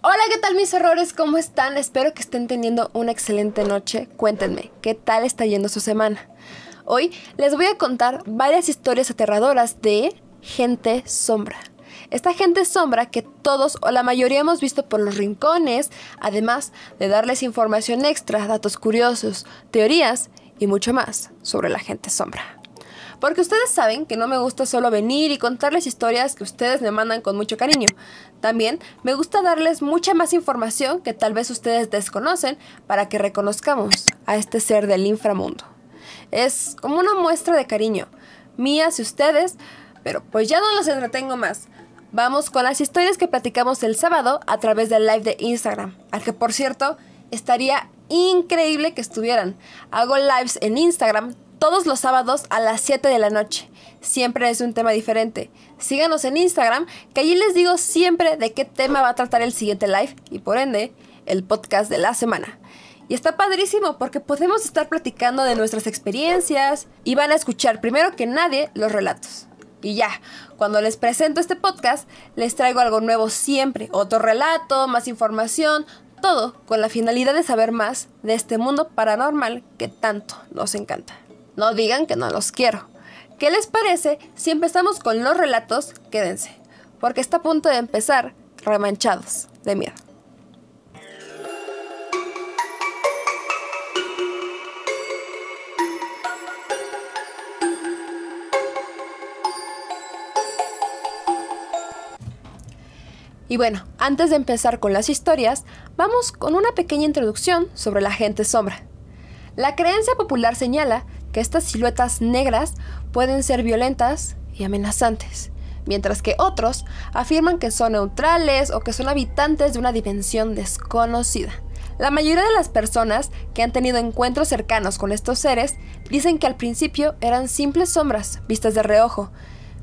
Hola, ¿qué tal mis errores? ¿Cómo están? Espero que estén teniendo una excelente noche. Cuéntenme, ¿qué tal está yendo su semana? Hoy les voy a contar varias historias aterradoras de gente sombra. Esta gente sombra que todos o la mayoría hemos visto por los rincones, además de darles información extra, datos curiosos, teorías y mucho más sobre la gente sombra. Porque ustedes saben que no me gusta solo venir y contarles historias que ustedes me mandan con mucho cariño. También me gusta darles mucha más información que tal vez ustedes desconocen para que reconozcamos a este ser del inframundo. Es como una muestra de cariño, mía hacia ustedes, pero pues ya no los entretengo más. Vamos con las historias que platicamos el sábado a través del live de Instagram, al que por cierto estaría increíble que estuvieran. Hago lives en Instagram todos los sábados a las 7 de la noche. Siempre es un tema diferente. Síganos en Instagram, que allí les digo siempre de qué tema va a tratar el siguiente live y por ende el podcast de la semana. Y está padrísimo porque podemos estar platicando de nuestras experiencias y van a escuchar primero que nadie los relatos. Y ya, cuando les presento este podcast, les traigo algo nuevo siempre, otro relato, más información, todo con la finalidad de saber más de este mundo paranormal que tanto nos encanta. No digan que no los quiero. ¿Qué les parece si empezamos con los relatos? Quédense, porque está a punto de empezar remanchados de miedo. Y bueno, antes de empezar con las historias, vamos con una pequeña introducción sobre la gente sombra. La creencia popular señala que estas siluetas negras pueden ser violentas y amenazantes, mientras que otros afirman que son neutrales o que son habitantes de una dimensión desconocida. La mayoría de las personas que han tenido encuentros cercanos con estos seres dicen que al principio eran simples sombras vistas de reojo,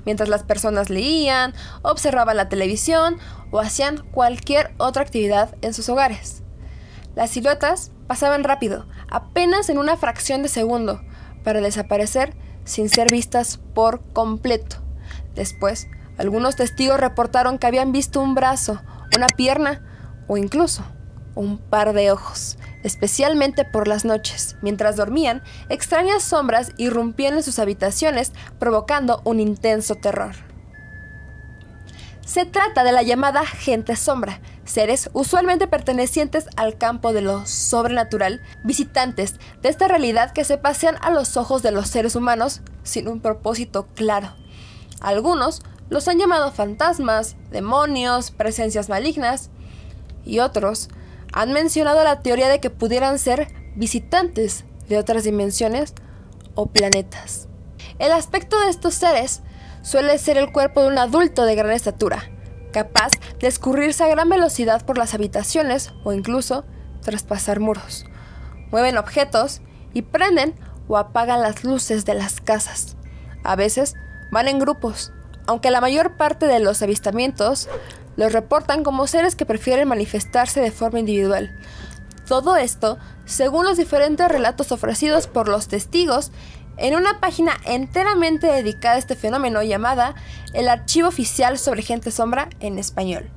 mientras las personas leían, observaban la televisión o hacían cualquier otra actividad en sus hogares. Las siluetas pasaban rápido, apenas en una fracción de segundo, para desaparecer sin ser vistas por completo. Después, algunos testigos reportaron que habían visto un brazo, una pierna o incluso un par de ojos, especialmente por las noches. Mientras dormían, extrañas sombras irrumpían en sus habitaciones, provocando un intenso terror. Se trata de la llamada gente sombra, seres usualmente pertenecientes al campo de lo sobrenatural, visitantes de esta realidad que se pasean a los ojos de los seres humanos sin un propósito claro. Algunos los han llamado fantasmas, demonios, presencias malignas, y otros han mencionado la teoría de que pudieran ser visitantes de otras dimensiones o planetas. El aspecto de estos seres suele ser el cuerpo de un adulto de gran estatura, capaz de escurrirse a gran velocidad por las habitaciones o incluso traspasar muros. Mueven objetos y prenden o apagan las luces de las casas. A veces van en grupos, aunque la mayor parte de los avistamientos los reportan como seres que prefieren manifestarse de forma individual. Todo esto según los diferentes relatos ofrecidos por los testigos en una página enteramente dedicada a este fenómeno llamada El Archivo Oficial sobre Gente Sombra en español.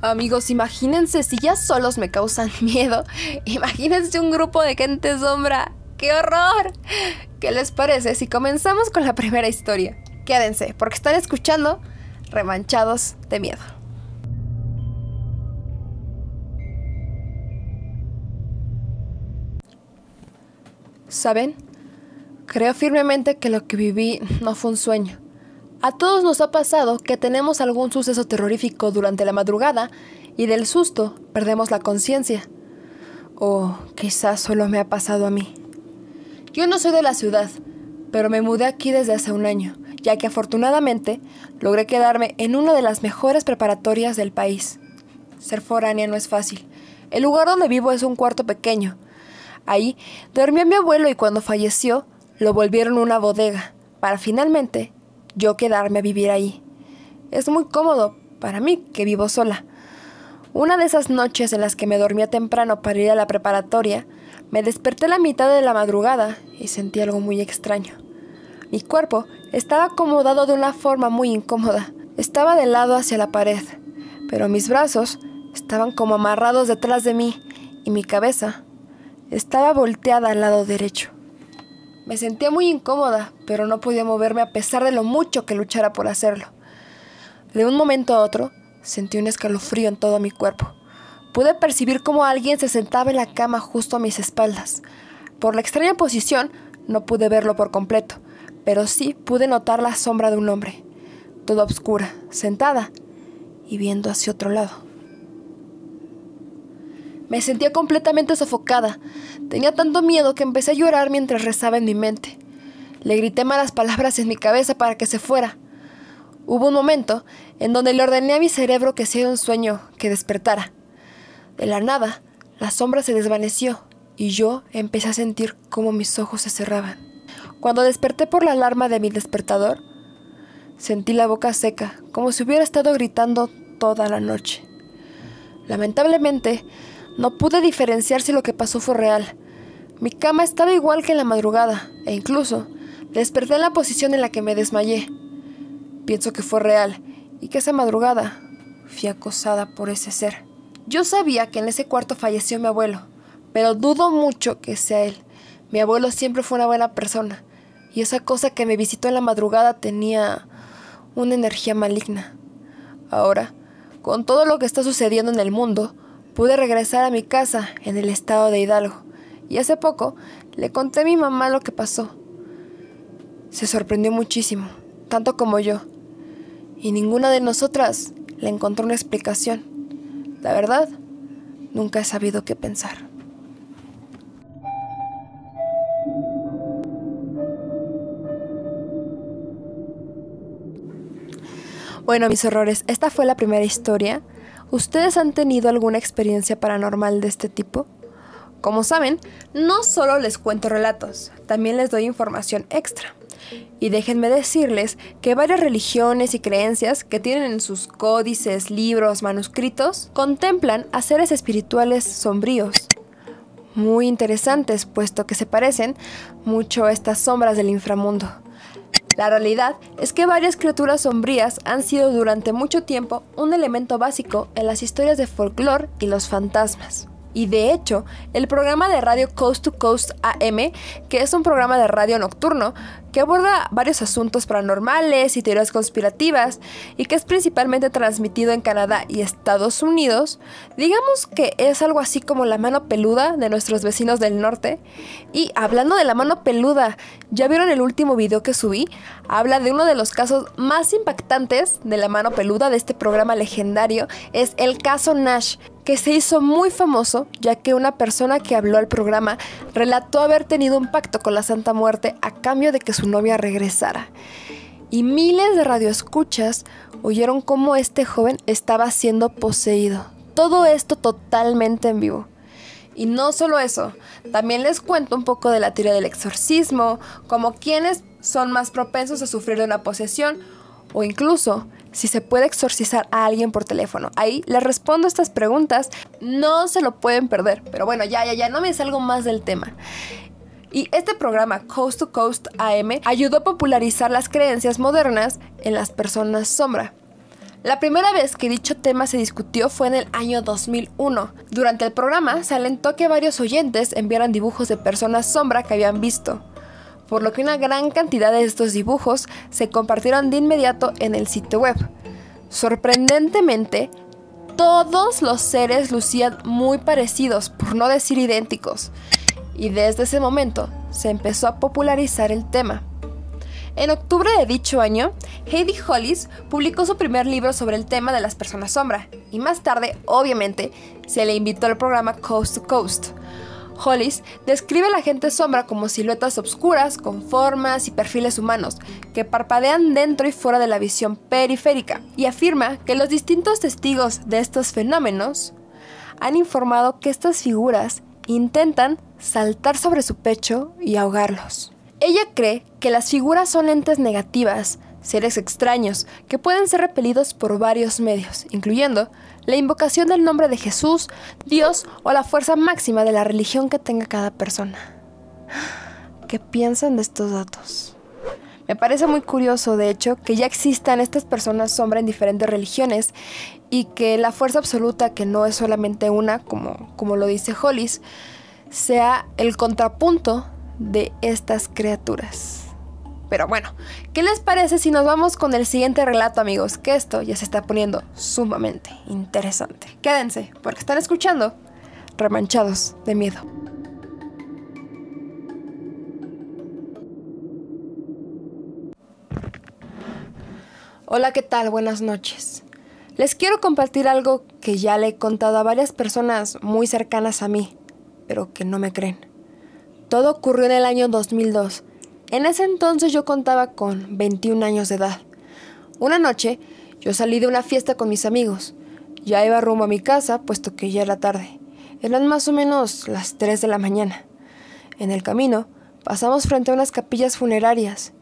Amigos, imagínense si ya solos me causan miedo, imagínense un grupo de gente sombra. ¡Qué horror! ¿Qué les parece si comenzamos con la primera historia? Quédense, porque están escuchando Remanchados de Miedo. ¿Saben? Creo firmemente que lo que viví no fue un sueño. A todos nos ha pasado que tenemos algún suceso terrorífico durante la madrugada y del susto perdemos la conciencia. O quizás solo me ha pasado a mí. Yo no soy de la ciudad, pero me mudé aquí desde hace un año, ya que afortunadamente logré quedarme en una de las mejores preparatorias del país. Ser foránea no es fácil. El lugar donde vivo es un cuarto pequeño. Ahí dormía mi abuelo y cuando falleció lo volvieron una bodega, para finalmente yo quedarme a vivir ahí. Es muy cómodo para mí que vivo sola. Una de esas noches en las que me dormía temprano para ir a la preparatoria, me desperté la mitad de la madrugada y sentí algo muy extraño. Mi cuerpo Estaba acomodado de una forma muy incómoda. Estaba de lado hacia la pared, pero mis brazos estaban como amarrados detrás de mí y mi cabeza estaba volteada al lado derecho. Me sentía muy incómoda, pero no podía moverme a pesar de lo mucho que luchara por hacerlo. De un momento a otro, sentí un escalofrío en todo mi cuerpo. Pude percibir cómo alguien se sentaba en la cama justo a mis espaldas. Por la extraña posición, no pude verlo por completo, pero sí pude notar la sombra de un hombre, toda oscura, sentada y viendo hacia otro lado. Me sentía completamente sofocada. Tenía tanto miedo que empecé a llorar mientras rezaba en mi mente. Le grité malas palabras en mi cabeza para que se fuera. Hubo un momento en donde le ordené a mi cerebro que sea un sueño, que despertara. De la nada, la sombra se desvaneció y yo empecé a sentir cómo mis ojos se cerraban. Cuando desperté por la alarma de mi despertador, sentí la boca seca, como si hubiera estado gritando toda la noche. Lamentablemente, no pude diferenciar si lo que pasó fue real. Mi cama estaba igual que en la madrugada, e incluso desperté en la posición en la que me desmayé. Pienso que fue real, y que esa madrugada fui acosada por ese ser. Yo sabía que en ese cuarto falleció mi abuelo, pero dudo mucho que sea él. Mi abuelo siempre fue una buena persona, y esa cosa que me visitó en la madrugada tenía una energía maligna. Ahora, con todo lo que está sucediendo en el mundo, Pude regresar a mi casa en el estado de Hidalgo y hace poco le conté a mi mamá lo que pasó. Se sorprendió muchísimo, tanto como yo, y ninguna de nosotras le encontró una explicación. La verdad, nunca he sabido qué pensar. Bueno, mis horrores, esta fue la primera historia ¿Ustedes han tenido alguna experiencia paranormal de este tipo? Como saben, no solo les cuento relatos, también les doy información extra. Y déjenme decirles que varias religiones y creencias que tienen en sus códices, libros, manuscritos, contemplan a seres espirituales sombríos. Muy interesantes, puesto que se parecen mucho a estas sombras del inframundo. La realidad es que varias criaturas sombrías han sido durante mucho tiempo un elemento básico en las historias de folclore y los fantasmas. Y de hecho, el programa de radio Coast to Coast AM, que es un programa de radio nocturno que aborda varios asuntos paranormales y teorías conspirativas y que es principalmente transmitido en Canadá y Estados Unidos, digamos que es algo así como la mano peluda de nuestros vecinos del norte. Y hablando de la mano peluda, ¿ya vieron el último video que subí? Habla de uno de los casos más impactantes de la mano peluda de este programa legendario, es el caso Nash que se hizo muy famoso ya que una persona que habló al programa relató haber tenido un pacto con la Santa Muerte a cambio de que su novia regresara. Y miles de radioescuchas oyeron cómo este joven estaba siendo poseído. Todo esto totalmente en vivo. Y no solo eso, también les cuento un poco de la teoría del exorcismo, como quienes son más propensos a sufrir de una posesión o incluso si se puede exorcizar a alguien por teléfono. Ahí les respondo estas preguntas, no se lo pueden perder. Pero bueno, ya, ya, ya, no me salgo más del tema. Y este programa, Coast to Coast AM, ayudó a popularizar las creencias modernas en las personas sombra. La primera vez que dicho tema se discutió fue en el año 2001. Durante el programa se alentó que varios oyentes enviaran dibujos de personas sombra que habían visto por lo que una gran cantidad de estos dibujos se compartieron de inmediato en el sitio web. Sorprendentemente, todos los seres lucían muy parecidos, por no decir idénticos, y desde ese momento se empezó a popularizar el tema. En octubre de dicho año, Heidi Hollis publicó su primer libro sobre el tema de las personas sombra, y más tarde, obviamente, se le invitó al programa Coast to Coast, Hollis describe a la gente sombra como siluetas obscuras con formas y perfiles humanos que parpadean dentro y fuera de la visión periférica y afirma que los distintos testigos de estos fenómenos han informado que estas figuras intentan saltar sobre su pecho y ahogarlos. Ella cree que las figuras son entes negativas, seres extraños, que pueden ser repelidos por varios medios, incluyendo la invocación del nombre de Jesús, Dios o la fuerza máxima de la religión que tenga cada persona. ¿Qué piensan de estos datos? Me parece muy curioso, de hecho, que ya existan estas personas sombra en diferentes religiones y que la fuerza absoluta, que no es solamente una, como, como lo dice Hollis, sea el contrapunto de estas criaturas. Pero bueno, ¿qué les parece si nos vamos con el siguiente relato, amigos? Que esto ya se está poniendo sumamente interesante. Quédense, porque están escuchando Remanchados de Miedo. Hola, ¿qué tal? Buenas noches. Les quiero compartir algo que ya le he contado a varias personas muy cercanas a mí, pero que no me creen. Todo ocurrió en el año 2002 en ese entonces yo contaba con 21 años de edad. Una noche yo salí de una fiesta con mis amigos. Ya iba rumbo a mi casa, puesto que ya era tarde. Eran más o menos las 3 de la mañana. En el camino pasamos frente a unas capillas funerarias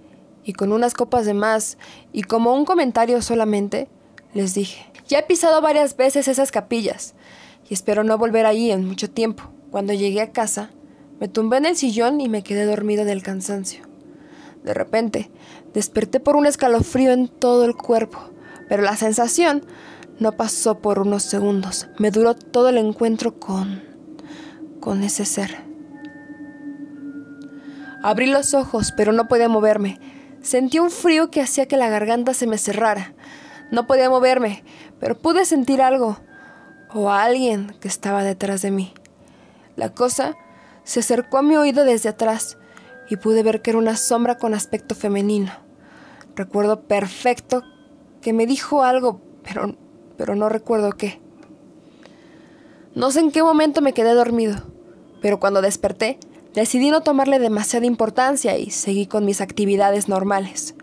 y con unas copas de más y como un comentario solamente, les dije, ya he pisado varias veces esas capillas y espero no volver allí en mucho tiempo. Cuando llegué a casa, me tumbé en el sillón y me quedé dormido del cansancio. De repente, desperté por un escalofrío en todo el cuerpo, pero la sensación no pasó por unos segundos. Me duró todo el encuentro con... con ese ser. Abrí los ojos, pero no podía moverme. Sentí un frío que hacía que la garganta se me cerrara. No podía moverme, pero pude sentir algo o a alguien que estaba detrás de mí. La cosa se acercó a mi oído desde atrás y pude ver que era una sombra con aspecto femenino. Recuerdo perfecto que me dijo algo, pero, pero no recuerdo qué. No sé en qué momento me quedé dormido, pero cuando desperté decidí no tomarle demasiada importancia y seguí con mis actividades normales.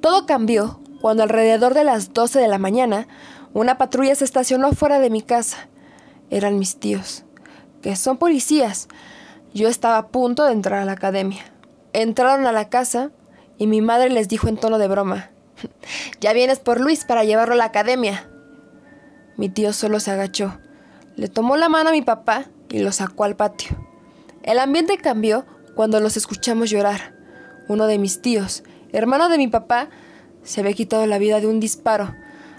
Todo cambió cuando alrededor de las 12 de la mañana una patrulla se estacionó fuera de mi casa. Eran mis tíos, que son policías, yo estaba a punto de entrar a la academia. Entraron a la casa y mi madre les dijo en tono de broma, Ya vienes por Luis para llevarlo a la academia. Mi tío solo se agachó, le tomó la mano a mi papá y lo sacó al patio. El ambiente cambió cuando los escuchamos llorar. Uno de mis tíos, hermano de mi papá, se había quitado la vida de un disparo,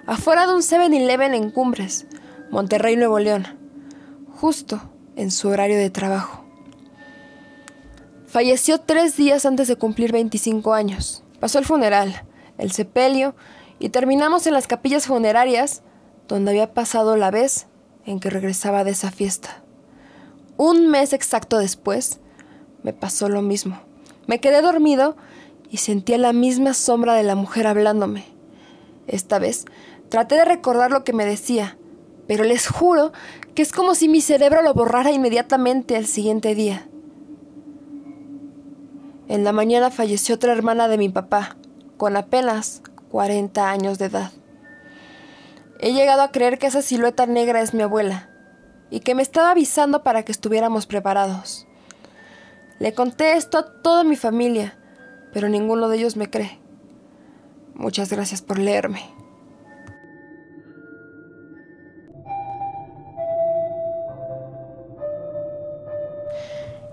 afuera de un 7-Eleven en Cumbres, Monterrey, Nuevo León, justo en su horario de trabajo. Falleció tres días antes de cumplir 25 años. Pasó el funeral, el sepelio y terminamos en las capillas funerarias donde había pasado la vez en que regresaba de esa fiesta. Un mes exacto después, me pasó lo mismo. Me quedé dormido y sentía la misma sombra de la mujer hablándome. Esta vez traté de recordar lo que me decía, pero les juro que es como si mi cerebro lo borrara inmediatamente al siguiente día. En la mañana falleció otra hermana de mi papá, con apenas 40 años de edad. He llegado a creer que esa silueta negra es mi abuela y que me estaba avisando para que estuviéramos preparados. Le conté esto a toda mi familia, pero ninguno de ellos me cree. Muchas gracias por leerme.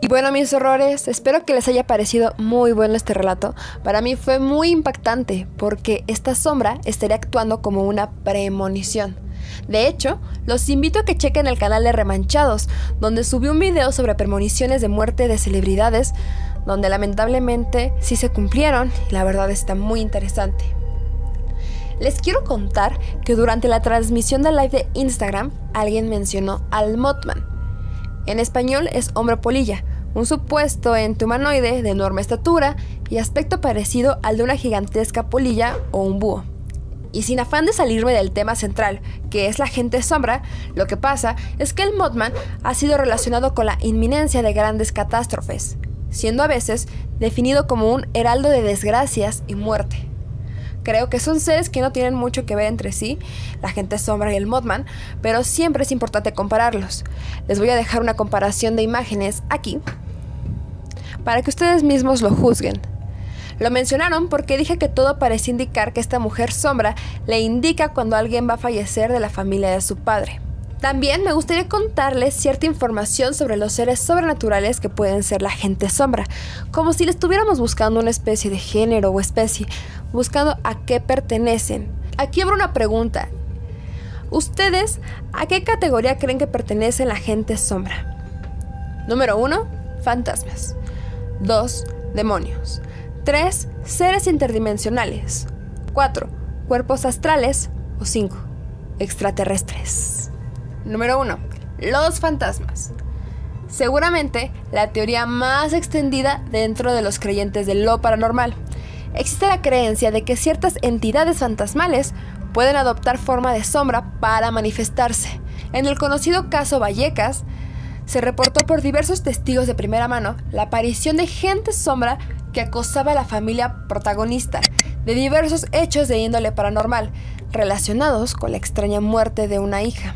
Y bueno, mis horrores, espero que les haya parecido muy bueno este relato. Para mí fue muy impactante porque esta sombra estaría actuando como una premonición. De hecho, los invito a que chequen el canal de Remanchados, donde subí un video sobre premoniciones de muerte de celebridades, donde lamentablemente sí se cumplieron y la verdad está muy interesante. Les quiero contar que durante la transmisión de live de Instagram alguien mencionó al Mothman. En español es hombre polilla, un supuesto ente humanoide de enorme estatura y aspecto parecido al de una gigantesca polilla o un búho. Y sin afán de salirme del tema central, que es la gente sombra, lo que pasa es que el Mothman ha sido relacionado con la inminencia de grandes catástrofes, siendo a veces definido como un heraldo de desgracias y muerte. Creo que son seres que no tienen mucho que ver entre sí, la gente sombra y el Mothman, pero siempre es importante compararlos. Les voy a dejar una comparación de imágenes aquí para que ustedes mismos lo juzguen. Lo mencionaron porque dije que todo parece indicar que esta mujer sombra le indica cuando alguien va a fallecer de la familia de su padre. También me gustaría contarles cierta información sobre los seres sobrenaturales que pueden ser la gente sombra, como si le estuviéramos buscando una especie de género o especie, buscando a qué pertenecen. Aquí abro una pregunta. ¿Ustedes a qué categoría creen que pertenece la gente sombra? Número 1. Fantasmas. 2. Demonios. 3. Seres interdimensionales. 4. Cuerpos astrales. O 5. Extraterrestres. Número 1. Los fantasmas. Seguramente la teoría más extendida dentro de los creyentes de lo paranormal. Existe la creencia de que ciertas entidades fantasmales pueden adoptar forma de sombra para manifestarse. En el conocido caso Vallecas, se reportó por diversos testigos de primera mano la aparición de gente sombra que acosaba a la familia protagonista de diversos hechos de índole paranormal relacionados con la extraña muerte de una hija.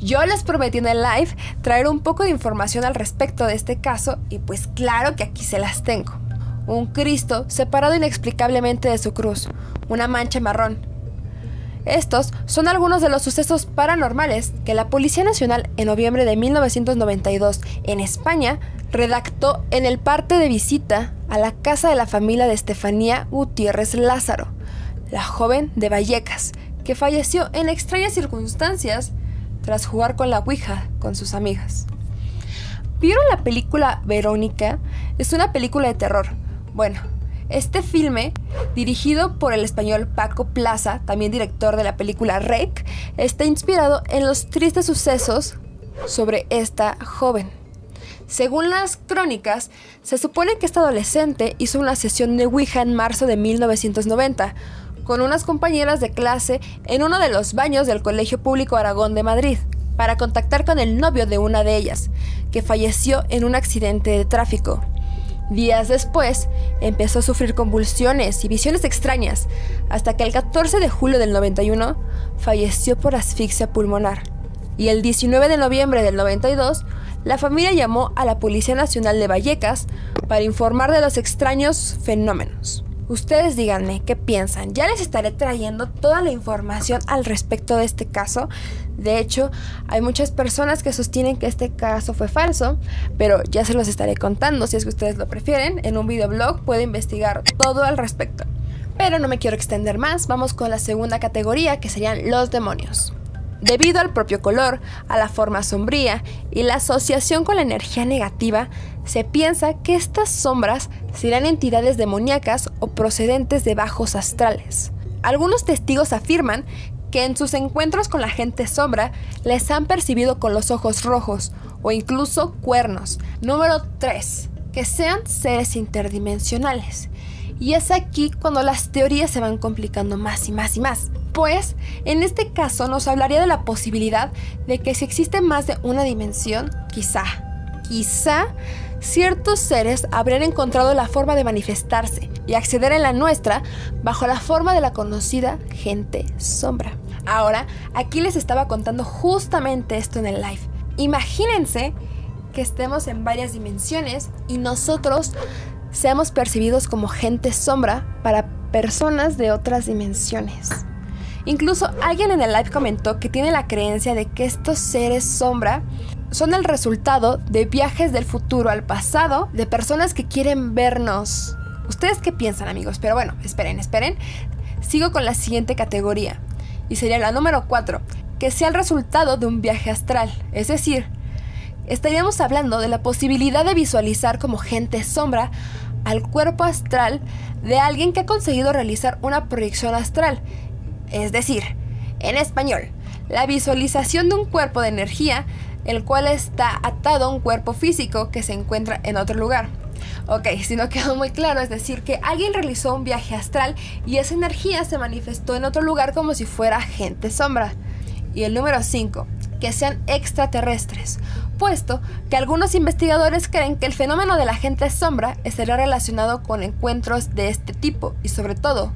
Yo les prometí en el live traer un poco de información al respecto de este caso y pues claro que aquí se las tengo. Un Cristo separado inexplicablemente de su cruz, una mancha marrón. Estos son algunos de los sucesos paranormales que la Policía Nacional en noviembre de 1992 en España redactó en el parte de visita a la casa de la familia de Estefanía Gutiérrez Lázaro, la joven de Vallecas, que falleció en extrañas circunstancias tras jugar con la Ouija con sus amigas. ¿Vieron la película Verónica? Es una película de terror. Bueno, este filme, dirigido por el español Paco Plaza, también director de la película Rec, está inspirado en los tristes sucesos sobre esta joven. Según las crónicas, se supone que esta adolescente hizo una sesión de Ouija en marzo de 1990, con unas compañeras de clase en uno de los baños del Colegio Público Aragón de Madrid para contactar con el novio de una de ellas, que falleció en un accidente de tráfico. Días después, empezó a sufrir convulsiones y visiones extrañas, hasta que el 14 de julio del 91 falleció por asfixia pulmonar. Y el 19 de noviembre del 92, la familia llamó a la Policía Nacional de Vallecas para informar de los extraños fenómenos. Ustedes díganme qué piensan. Ya les estaré trayendo toda la información al respecto de este caso. De hecho, hay muchas personas que sostienen que este caso fue falso, pero ya se los estaré contando. Si es que ustedes lo prefieren, en un videoblog puedo investigar todo al respecto. Pero no me quiero extender más, vamos con la segunda categoría que serían los demonios. Debido al propio color, a la forma sombría y la asociación con la energía negativa, se piensa que estas sombras serán entidades demoníacas o procedentes de bajos astrales. Algunos testigos afirman que en sus encuentros con la gente sombra les han percibido con los ojos rojos o incluso cuernos. Número 3. Que sean seres interdimensionales. Y es aquí cuando las teorías se van complicando más y más y más. Pues, en este caso nos hablaría de la posibilidad de que si existe más de una dimensión, quizá, quizá ciertos seres habrían encontrado la forma de manifestarse y acceder en la nuestra bajo la forma de la conocida gente sombra. Ahora, aquí les estaba contando justamente esto en el live. Imagínense que estemos en varias dimensiones y nosotros seamos percibidos como gente sombra para personas de otras dimensiones. Incluso alguien en el live comentó que tiene la creencia de que estos seres sombra son el resultado de viajes del futuro al pasado de personas que quieren vernos. ¿Ustedes qué piensan amigos? Pero bueno, esperen, esperen. Sigo con la siguiente categoría. Y sería la número 4, que sea el resultado de un viaje astral. Es decir, estaríamos hablando de la posibilidad de visualizar como gente sombra al cuerpo astral de alguien que ha conseguido realizar una proyección astral. Es decir, en español, la visualización de un cuerpo de energía el cual está atado a un cuerpo físico que se encuentra en otro lugar. Ok, si no quedó muy claro, es decir, que alguien realizó un viaje astral y esa energía se manifestó en otro lugar como si fuera gente sombra. Y el número 5, que sean extraterrestres, puesto que algunos investigadores creen que el fenómeno de la gente sombra estará relacionado con encuentros de este tipo y sobre todo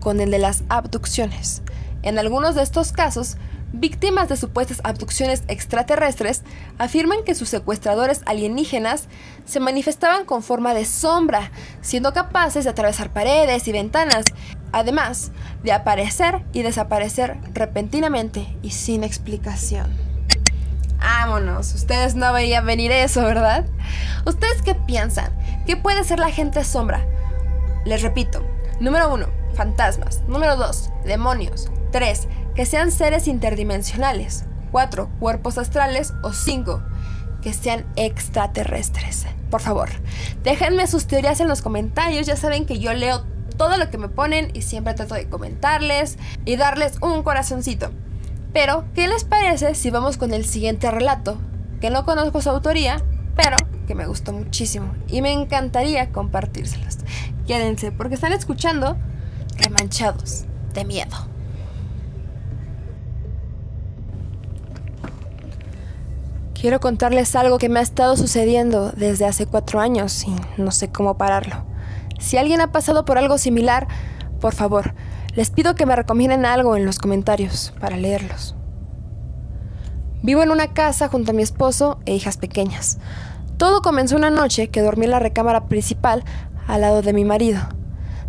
con el de las abducciones. En algunos de estos casos, víctimas de supuestas abducciones extraterrestres afirman que sus secuestradores alienígenas se manifestaban con forma de sombra, siendo capaces de atravesar paredes y ventanas, además de aparecer y desaparecer repentinamente y sin explicación. vámonos. Ustedes no veían venir eso, ¿verdad? ¿Ustedes qué piensan? ¿Qué puede ser la gente sombra? Les repito. Número 1. Fantasmas. Número 2. Demonios. 3. Que sean seres interdimensionales. 4. Cuerpos astrales. O 5. Que sean extraterrestres. Por favor, déjenme sus teorías en los comentarios. Ya saben que yo leo todo lo que me ponen y siempre trato de comentarles y darles un corazoncito. Pero, ¿qué les parece si vamos con el siguiente relato? Que no conozco su autoría, pero que me gustó muchísimo y me encantaría compartírselos. Quédense porque están escuchando Remanchados de Miedo. Quiero contarles algo que me ha estado sucediendo desde hace cuatro años y no sé cómo pararlo. Si alguien ha pasado por algo similar, por favor, les pido que me recomienden algo en los comentarios para leerlos. Vivo en una casa junto a mi esposo e hijas pequeñas. Todo comenzó una noche que dormí en la recámara principal al lado de mi marido.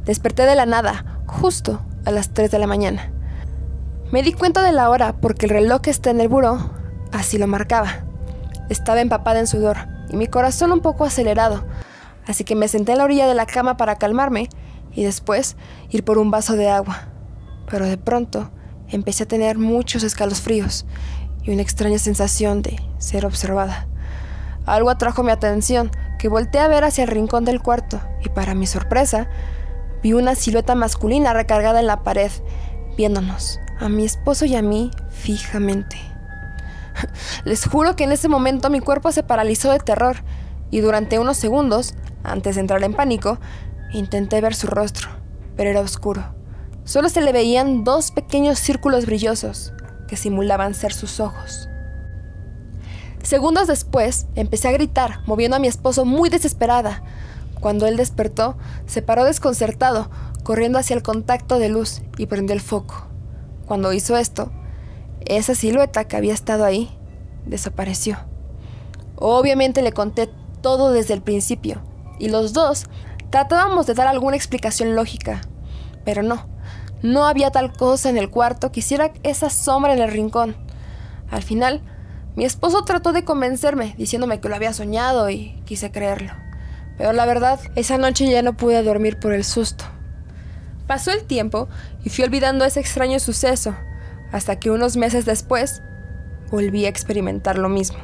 Desperté de la nada, justo a las 3 de la mañana. Me di cuenta de la hora porque el reloj que está en el buró así lo marcaba. Estaba empapada en sudor y mi corazón un poco acelerado, así que me senté en la orilla de la cama para calmarme y después ir por un vaso de agua. Pero de pronto empecé a tener muchos escalofríos y una extraña sensación de ser observada. Algo atrajo mi atención, que volteé a ver hacia el rincón del cuarto y para mi sorpresa vi una silueta masculina recargada en la pared, viéndonos, a mi esposo y a mí, fijamente. Les juro que en ese momento mi cuerpo se paralizó de terror y durante unos segundos, antes de entrar en pánico, intenté ver su rostro, pero era oscuro. Solo se le veían dos pequeños círculos brillosos que simulaban ser sus ojos. Segundos después, empecé a gritar, moviendo a mi esposo muy desesperada. Cuando él despertó, se paró desconcertado, corriendo hacia el contacto de luz y prendió el foco. Cuando hizo esto, esa silueta que había estado ahí desapareció. Obviamente le conté todo desde el principio, y los dos tratábamos de dar alguna explicación lógica, pero no, no había tal cosa en el cuarto que hiciera esa sombra en el rincón. Al final, mi esposo trató de convencerme, diciéndome que lo había soñado y quise creerlo. Pero la verdad, esa noche ya no pude dormir por el susto. Pasó el tiempo y fui olvidando ese extraño suceso, hasta que unos meses después volví a experimentar lo mismo.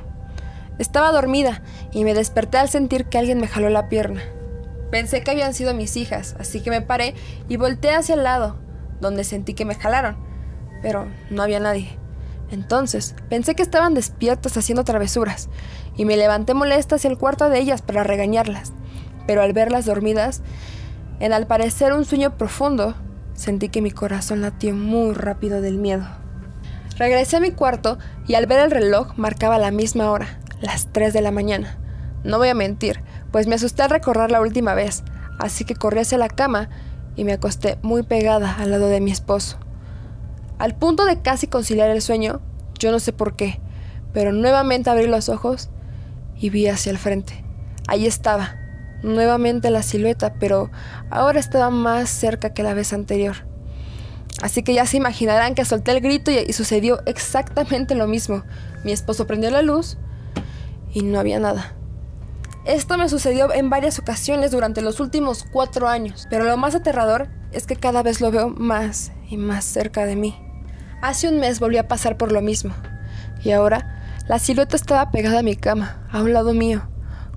Estaba dormida y me desperté al sentir que alguien me jaló la pierna. Pensé que habían sido mis hijas, así que me paré y volteé hacia el lado, donde sentí que me jalaron, pero no había nadie. Entonces pensé que estaban despiertas haciendo travesuras, y me levanté molesta hacia el cuarto de ellas para regañarlas, pero al verlas dormidas, en al parecer un sueño profundo, sentí que mi corazón latió muy rápido del miedo. Regresé a mi cuarto y al ver el reloj marcaba la misma hora, las 3 de la mañana. No voy a mentir, pues me asusté al recorrer la última vez, así que corrí hacia la cama y me acosté muy pegada al lado de mi esposo. Al punto de casi conciliar el sueño, yo no sé por qué, pero nuevamente abrí los ojos y vi hacia el frente. Ahí estaba, nuevamente la silueta, pero ahora estaba más cerca que la vez anterior. Así que ya se imaginarán que solté el grito y, sucedió exactamente lo mismo. Mi esposo prendió la luz y no había nada. Esto me sucedió en varias ocasiones durante los últimos cuatro años, pero lo más aterrador es que cada vez lo veo más y más cerca de mí. Hace un mes volví a pasar por lo mismo, y ahora la silueta estaba pegada a mi cama, a un lado mío.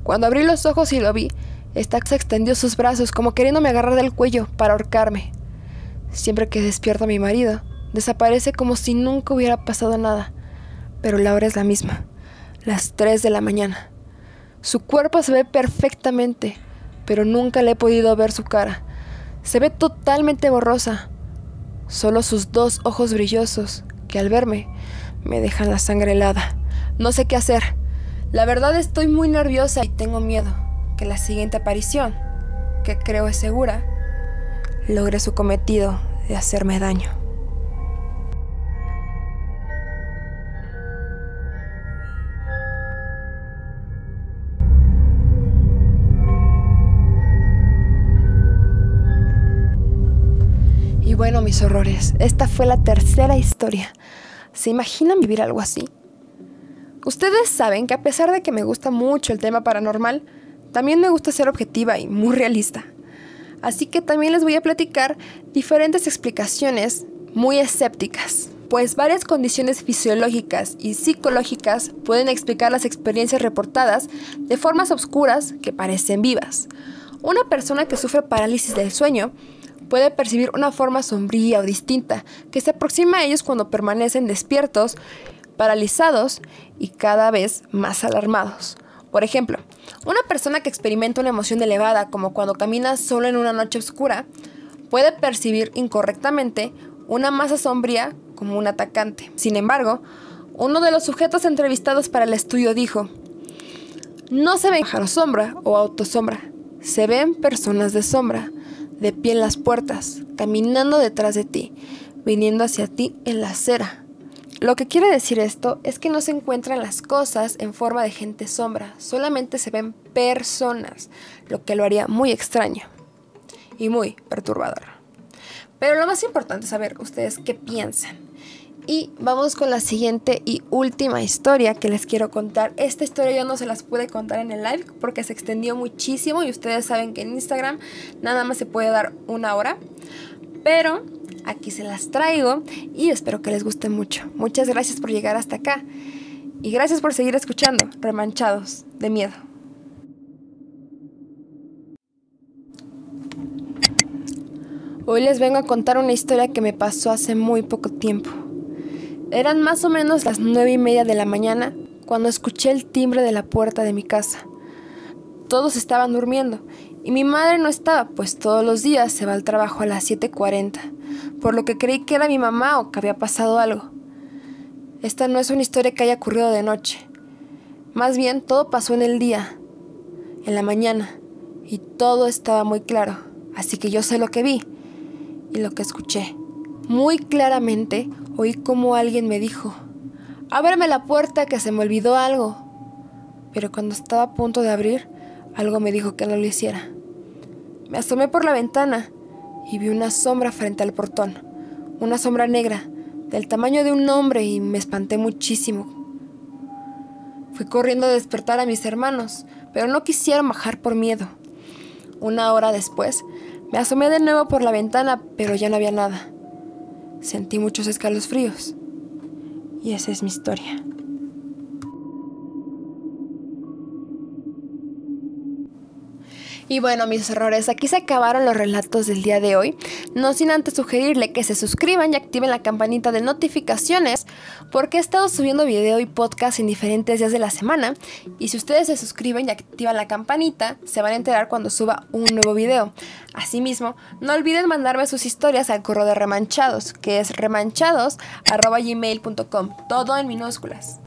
Cuando abrí los ojos y lo vi, esta se extendió sus brazos como queriéndome agarrar del cuello para ahorcarme. Siempre que despierta mi marido, desaparece como si nunca hubiera pasado nada. Pero la hora es la misma, las 3 de la mañana. Su cuerpo se ve perfectamente, pero nunca le he podido ver su cara. Se ve totalmente borrosa. Solo sus dos ojos brillosos, que al verme me dejan la sangre helada. No sé qué hacer. La verdad estoy muy nerviosa y tengo miedo que la siguiente aparición, que creo es segura, logre su cometido de hacerme daño. Y bueno, mis horrores, esta fue la tercera historia. ¿Se imaginan vivir algo así? Ustedes saben que a pesar de que me gusta mucho el tema paranormal, también me gusta ser objetiva y muy realista. Así que también les voy a platicar diferentes explicaciones muy escépticas, pues varias condiciones fisiológicas y psicológicas pueden explicar las experiencias reportadas de formas oscuras que parecen vivas. Una persona que sufre parálisis del sueño puede percibir una forma sombría o distinta que se aproxima a ellos cuando permanecen despiertos, paralizados y cada vez más alarmados. Por ejemplo, una persona que experimenta una emoción elevada, como cuando camina solo en una noche oscura, puede percibir incorrectamente una masa sombría como un atacante. Sin embargo, uno de los sujetos entrevistados para el estudio dijo, no se ven pájaros sombra o autosombra, se ven personas de sombra, de pie en las puertas, caminando detrás de ti, viniendo hacia ti en la acera. Lo que quiere decir esto es que no se encuentran las cosas en forma de gente sombra, solamente se ven personas, lo que lo haría muy extraño y muy perturbador. Pero lo más importante es saber ustedes qué piensan. Y vamos con la siguiente y última historia que les quiero contar. Esta historia yo no se las pude contar en el live porque se extendió muchísimo y ustedes saben que en Instagram nada más se puede dar una hora. Pero aquí se las traigo y espero que les guste mucho. Muchas gracias por llegar hasta acá y gracias por seguir escuchando Remanchados de Miedo. Hoy les vengo a contar una historia que me pasó hace muy poco tiempo. Eran más o menos las nueve y media de la mañana cuando escuché el timbre de la puerta de mi casa. Todos estaban durmiendo y mi madre no estaba, pues todos los días se va al trabajo a las 7.40, por lo que creí que era mi mamá o que había pasado algo. Esta no es una historia que haya ocurrido de noche. Más bien todo pasó en el día, en la mañana, y todo estaba muy claro, así que yo sé lo que vi y lo que escuché. Muy claramente oí como alguien me dijo, ábreme la puerta que se me olvidó algo. Pero cuando estaba a punto de abrir, algo me dijo que no lo hiciera. Me asomé por la ventana y vi una sombra frente al portón, una sombra negra, del tamaño de un hombre y me espanté muchísimo. Fui corriendo a despertar a mis hermanos, pero no quisieron bajar por miedo. Una hora después, me asomé de nuevo por la ventana, pero ya no había nada. Sentí muchos escalofríos. Y esa es mi historia. Y bueno, mis errores, aquí se acabaron los relatos del día de hoy. No sin antes sugerirle que se suscriban y activen la campanita de notificaciones porque he estado subiendo video y podcast en diferentes días de la semana. Y si ustedes se suscriben y activan la campanita, se van a enterar cuando suba un nuevo video. Asimismo, no olviden mandarme sus historias al correo de remanchados, que es remanchados.gmail.com, todo en minúsculas.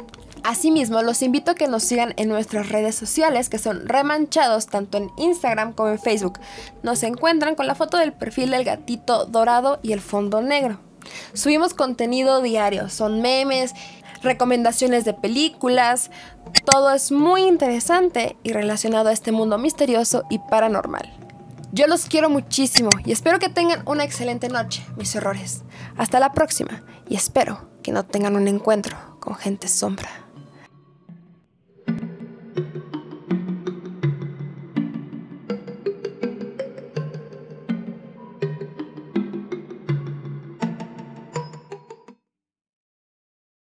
Asimismo, los invito a que nos sigan en nuestras redes sociales que son remanchados tanto en Instagram como en Facebook. Nos encuentran con la foto del perfil del gatito dorado y el fondo negro. Subimos contenido diario, son memes, recomendaciones de películas, todo es muy interesante y relacionado a este mundo misterioso y paranormal. Yo los quiero muchísimo y espero que tengan una excelente noche, mis errores. Hasta la próxima y espero que no tengan un encuentro con gente sombra.